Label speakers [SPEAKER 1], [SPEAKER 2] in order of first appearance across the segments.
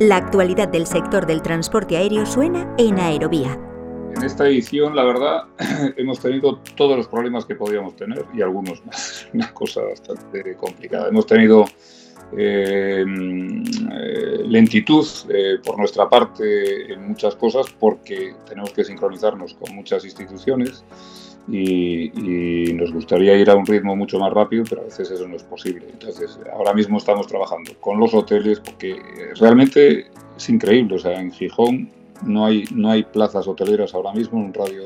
[SPEAKER 1] La actualidad del sector del transporte aéreo suena en Aerovía.
[SPEAKER 2] En esta edición, la verdad, hemos tenido todos los problemas que podíamos tener y algunos más. Una cosa bastante complicada. Hemos tenido eh, eh, lentitud eh, por nuestra parte en muchas cosas porque tenemos que sincronizarnos con muchas instituciones y, nos gustaría ir a un ritmo mucho más rápido, pero a veces eso no es posible. Entonces, ahora mismo estamos trabajando con los hoteles porque realmente es increíble. O sea, en Gijón no hay, no hay plazas hoteleras ahora mismo en un radio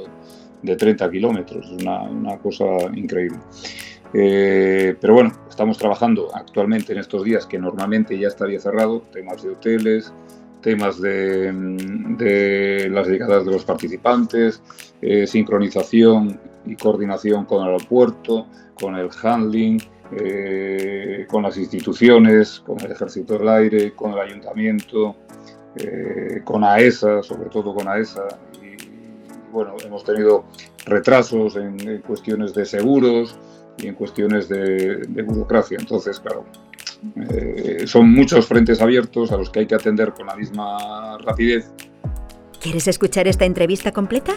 [SPEAKER 2] de 30 kilómetros. Es una, una cosa increíble. Eh, pero bueno, estamos trabajando actualmente en estos días que normalmente ya estaría cerrado, temas de hoteles, temas de, de las llegadas de los participantes, eh, sincronización y coordinación con el aeropuerto, con el handling, eh, con las instituciones, con el Ejército del Aire, con el Ayuntamiento, con AESA, sobre todo con AESA. Y bueno, hemos tenido retrasos en cuestiones de seguros, y en cuestiones de, burocracia. Entonces, claro, eh, son muchos frentes abiertos a los que hay que atender con la misma rapidez.
[SPEAKER 1] ¿Quieres escuchar esta entrevista completa?